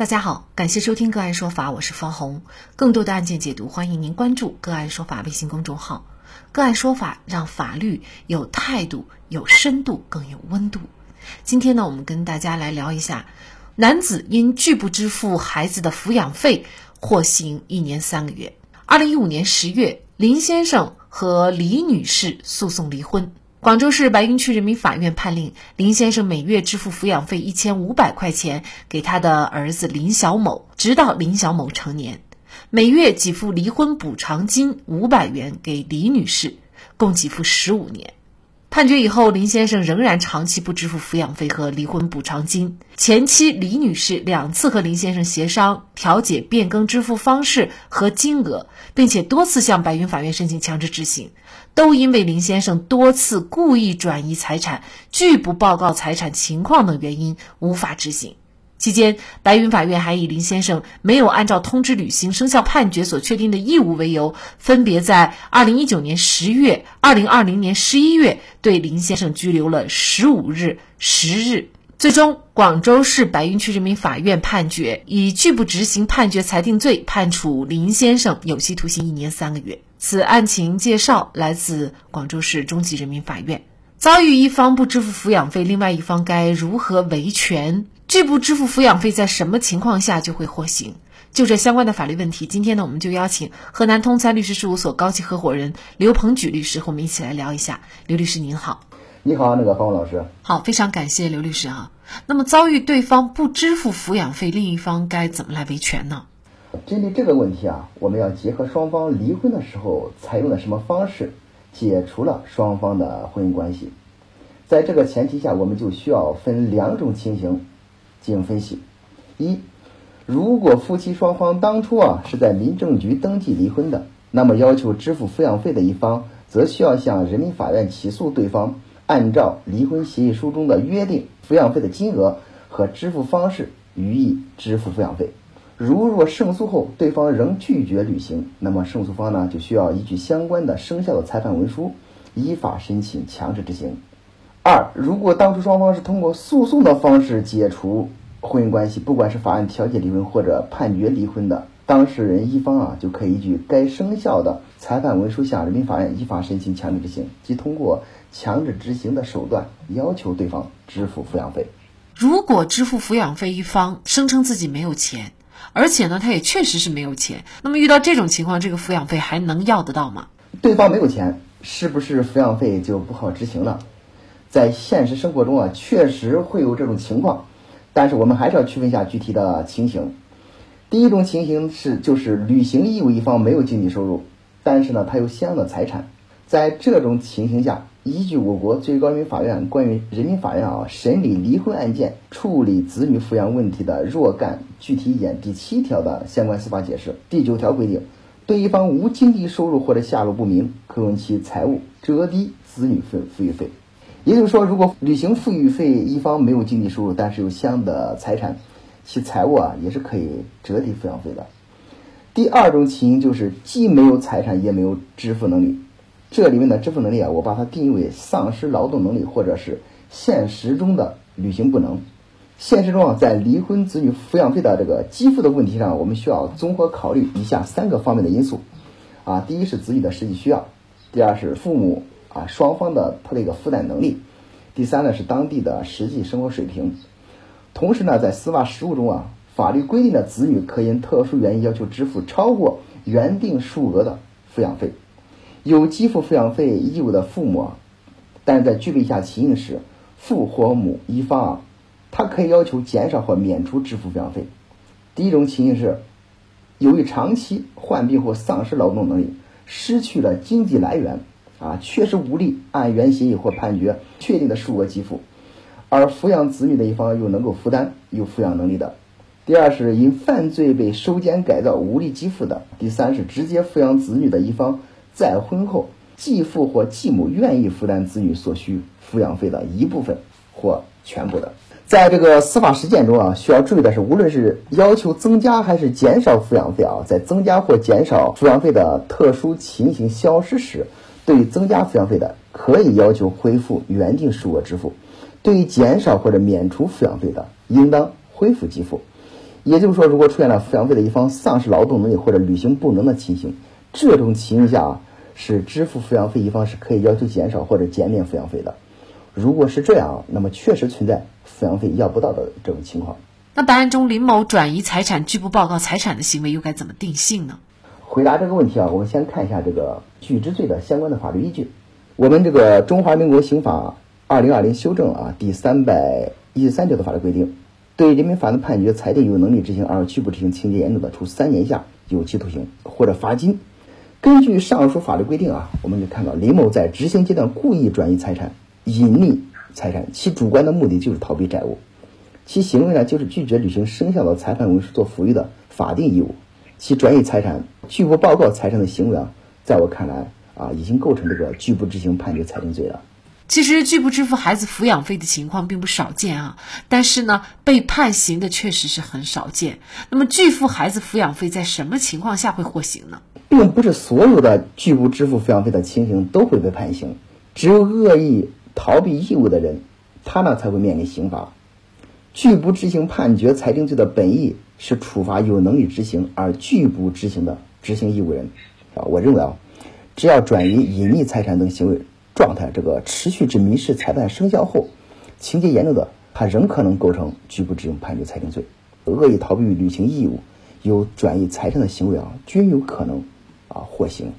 大家好，感谢收听个案说法，我是方红。更多的案件解读，欢迎您关注个案说法微信公众号。个案说法让法律有态度、有深度、更有温度。今天呢，我们跟大家来聊一下，男子因拒不支付孩子的抚养费，获刑一年三个月。二零一五年十月，林先生和李女士诉讼离婚。广州市白云区人民法院判令林先生每月支付抚养费一千五百块钱给他的儿子林小某，直到林小某成年；每月给付离婚补偿金五百元给李女士，共给付十五年。判决以后，林先生仍然长期不支付抚养费和离婚补偿金。前妻李女士两次和林先生协商调解变更支付方式和金额，并且多次向白云法院申请强制执行，都因为林先生多次故意转移财产、拒不报告财产情况等原因无法执行。期间，白云法院还以林先生没有按照通知履行生效判决所确定的义务为由，分别在二零一九年十月、二零二零年十一月对林先生拘留了十五日、十日。最终，广州市白云区人民法院判决以拒不执行判决裁定罪，判处林先生有期徒刑一年三个月。此案情介绍来自广州市中级人民法院。遭遇一方不支付抚养费，另外一方该如何维权？拒不支付抚养费，在什么情况下就会获刑？就这相关的法律问题，今天呢，我们就邀请河南通才律师事务所高级合伙人刘鹏举律师和我们一起来聊一下。刘律师您好，你好，那个方老师，好，非常感谢刘律师啊。那么遭遇对方不支付抚养费，另一方该怎么来维权呢？针对这个问题啊，我们要结合双方离婚的时候采用了什么方式，解除了双方的婚姻关系。在这个前提下，我们就需要分两种情形。进行分析：一，如果夫妻双方当初啊是在民政局登记离婚的，那么要求支付抚养费的一方，则需要向人民法院起诉对方，按照离婚协议书中的约定，抚养费的金额和支付方式予以支付抚养费。如若胜诉后对方仍拒绝履行，那么胜诉方呢就需要依据相关的生效的裁判文书，依法申请强制执行。二，如果当初双方是通过诉讼的方式解除婚姻关系，不管是法院调解离婚或者判决离婚的当事人一方啊，就可以依据该生效的裁判文书向人民法院依法申请强制执行，即通过强制执行的手段要求对方支付抚养费。如果支付抚养费一方声称自己没有钱，而且呢，他也确实是没有钱，那么遇到这种情况，这个抚养费还能要得到吗？对方没有钱，是不是抚养费就不好执行了？在现实生活中啊，确实会有这种情况，但是我们还是要区分一下具体的情形。第一种情形是，就是履行义务一方没有经济收入，但是呢，他有相应的财产。在这种情形下，依据我国最高人民法院关于人民法院啊审理离婚案件、处理子女抚养问题的若干具体意见第七条的相关司法解释，第九条规定，对一方无经济收入或者下落不明，可用其财物折抵子女费抚育费。也就是说，如果履行抚育费一方没有经济收入，但是有相应的财产，其财物啊也是可以折抵抚养费的。第二种情形就是既没有财产也没有支付能力，这里面的支付能力啊，我把它定义为丧失劳动能力或者是现实中的履行不能。现实中啊，在离婚子女抚养费的这个给付的问题上，我们需要综合考虑以下三个方面的因素啊，第一是子女的实际需要，第二是父母。啊，双方的他的一个负担能力，第三呢是当地的实际生活水平。同时呢，在司法实务中啊，法律规定的子女可因特殊原因要求支付超过原定数额的抚养费。有给付抚养费义务的父母啊，但是在具备以下情形时，父或母一方啊，他可以要求减少或免除支付抚养费。第一种情形是，由于长期患病或丧失劳动能力，失去了经济来源。啊，确实无力按原协议或判决确定的数额给付，而抚养子女的一方又能够负担、有抚养能力的。第二是因犯罪被收监改造无力给付的。第三是直接抚养子女的一方再婚后，继父或继母愿意负担子女所需抚养费的一部分或全部的。在这个司法实践中啊，需要注意的是，无论是要求增加还是减少抚养费啊，在增加或减少抚养费的特殊情形消失时。对于增加抚养费的，可以要求恢复原定数额支付；对于减少或者免除抚养费的，应当恢复给付。也就是说，如果出现了抚养费的一方丧失劳动能力或者履行不能的情形，这种情形下啊是支付抚养费一方是可以要求减少或者减免抚养费的。如果是这样，那么确实存在抚养费要不到的这种情况。那本案中林某转移财产拒不报告财产的行为又该怎么定性呢？回答这个问题啊，我们先看一下这个拒之罪的相关的法律依据。我们这个《中华民国刑法》二零二零修正啊第三百一十三条的法律规定，对人民法院判决裁定有能力执行而拒不执行情节严重的，处三年以下有期徒刑或者罚金。根据上述法律规定啊，我们就看到林某在执行阶段故意转移财产、隐匿财产，其主观的目的就是逃避债务，其行为呢就是拒绝履行生效的裁判文书所赋予的法定义务。其转移财产、拒不报告财产的行为啊，在我看来啊，已经构成这个拒不执行判决裁定罪了。其实拒不支付孩子抚养费的情况并不少见啊，但是呢，被判刑的确实是很少见。那么拒付孩子抚养费在什么情况下会获刑呢？并不是所有的拒不支付抚养费的情形都会被判刑，只有恶意逃避义务的人，他呢才会面临刑罚。拒不执行判决裁定罪的本意是处罚有能力执行而拒不执行的执行义务人，啊，我认为啊，只要转移、隐匿财产等行为状态这个持续至民事裁判生效后，情节严重的，他仍可能构成拒不执行判决裁定罪。恶意逃避履行义务、有转移财产的行为啊，均有可能啊获刑。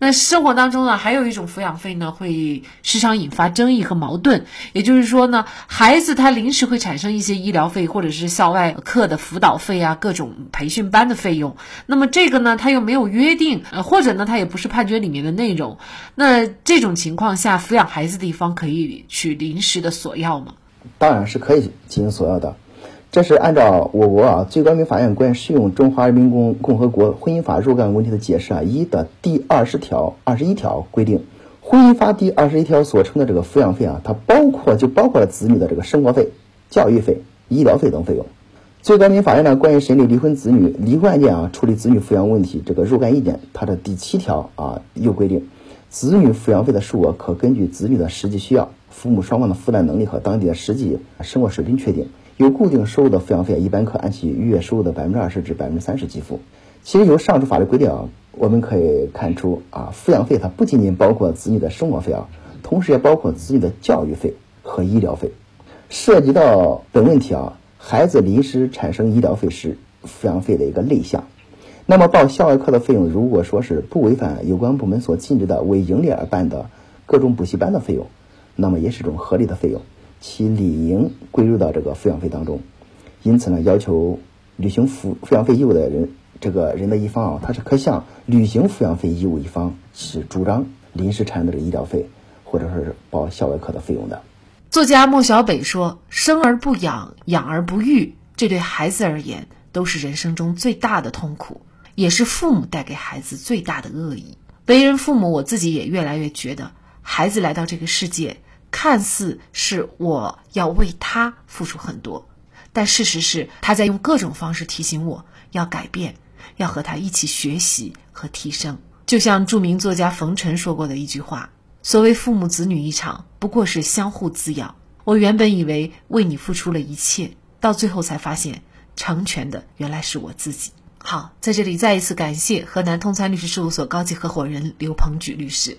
那生活当中呢，还有一种抚养费呢，会时常引发争议和矛盾。也就是说呢，孩子他临时会产生一些医疗费，或者是校外课的辅导费啊，各种培训班的费用。那么这个呢，他又没有约定，呃，或者呢，他也不是判决里面的内容。那这种情况下，抚养孩子的一方可以去临时的索要吗？当然是可以进行索要的。这是按照我国啊最高人民法院关于适用《中华人民共共和国婚姻法若干问题的解释啊一》的第二十条、二十一条规定，婚姻法第二十一条所称的这个抚养费啊，它包括就包括了子女的这个生活费、教育费、医疗费等费用。最高人民法院呢关于审理离婚子女离婚案件啊处理子女抚养问题这个若干意见，它的第七条啊又规定，子女抚养费的数额可根据子女的实际需要、父母双方的负担能力和当地的实际生活水平确定。有固定收入的抚养费，一般可按其月收入的百分之二十至百分之三十给付。其实由上述法律规定啊，我们可以看出啊，抚养费它不仅仅包括子女的生活费啊，同时也包括子女的教育费和医疗费。涉及到本问题啊，孩子临时产生医疗费是抚养费的一个类项。那么报校外课的费用，如果说是不违反有关部门所禁止的为盈利而办的各种补习班的费用，那么也是种合理的费用。其理应归入到这个抚养费当中，因此呢，要求履行抚抚养费义务的人，这个人的一方啊，他是可向履行抚养费义务一方是主张临时产生的这个医疗费，或者说是报校外课的费用的。作家莫小北说：“生而不养，养而不育，这对孩子而言都是人生中最大的痛苦，也是父母带给孩子最大的恶意。为人父母，我自己也越来越觉得，孩子来到这个世界。”看似是我要为他付出很多，但事实是他在用各种方式提醒我要改变，要和他一起学习和提升。就像著名作家冯晨说过的一句话：“所谓父母子女一场，不过是相互滋养。”我原本以为为你付出了一切，到最后才发现成全的原来是我自己。好，在这里再一次感谢河南通参律师事务所高级合伙人刘鹏举律师。